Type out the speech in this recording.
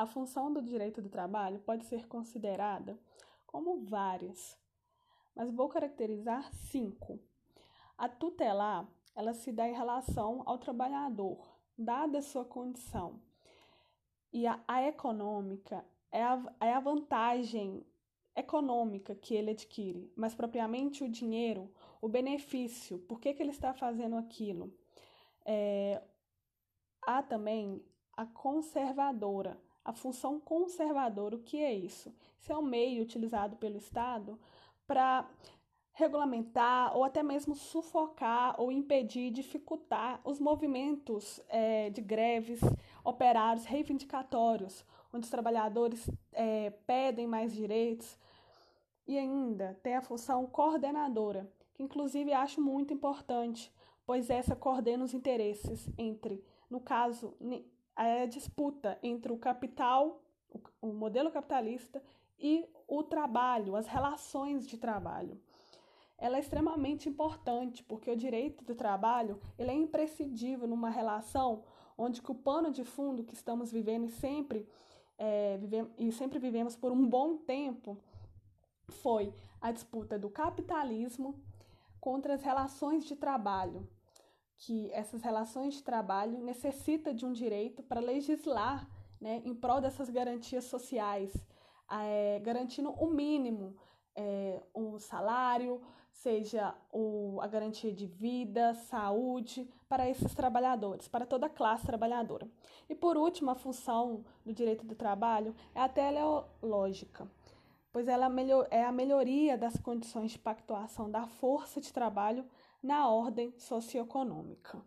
A função do direito do trabalho pode ser considerada como várias, mas vou caracterizar cinco. A tutelar, ela se dá em relação ao trabalhador, dada sua condição. E a, a econômica é a, é a vantagem econômica que ele adquire, mas propriamente o dinheiro, o benefício, por que, que ele está fazendo aquilo. É, há também a conservadora, a função conservadora. O que é isso? Isso é um meio utilizado pelo Estado para regulamentar ou até mesmo sufocar ou impedir, dificultar os movimentos é, de greves, operários, reivindicatórios, onde os trabalhadores é, pedem mais direitos. E ainda tem a função coordenadora, que inclusive acho muito importante, pois essa coordena os interesses entre, no caso, a disputa entre o capital, o modelo capitalista e o trabalho, as relações de trabalho. Ela é extremamente importante porque o direito do trabalho ele é imprescindível numa relação onde que o pano de fundo que estamos vivendo e sempre é, vivemos, e sempre vivemos por um bom tempo foi a disputa do capitalismo contra as relações de trabalho, que essas relações de trabalho necessitam de um direito para legislar né, em prol dessas garantias sociais, é, garantindo o mínimo, é, o salário, seja o, a garantia de vida, saúde para esses trabalhadores, para toda a classe trabalhadora. E por último, a função do direito do trabalho é a teleológica, pois ela é a melhoria das condições de pactuação da força de trabalho na ordem socioeconômica.